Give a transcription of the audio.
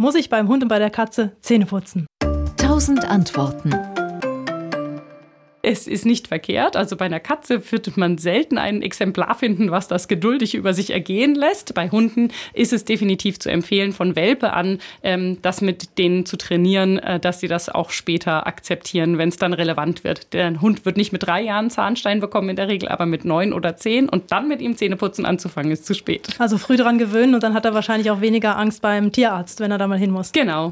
muss ich beim Hund und bei der Katze Zähne putzen? Tausend Antworten. Es ist nicht verkehrt. Also bei einer Katze wird man selten ein Exemplar finden, was das geduldig über sich ergehen lässt. Bei Hunden ist es definitiv zu empfehlen, von Welpe an ähm, das mit denen zu trainieren, äh, dass sie das auch später akzeptieren, wenn es dann relevant wird. Der Hund wird nicht mit drei Jahren Zahnstein bekommen in der Regel, aber mit neun oder zehn und dann mit ihm Zähneputzen anzufangen, ist zu spät. Also früh dran gewöhnen und dann hat er wahrscheinlich auch weniger Angst beim Tierarzt, wenn er da mal hin muss. Genau.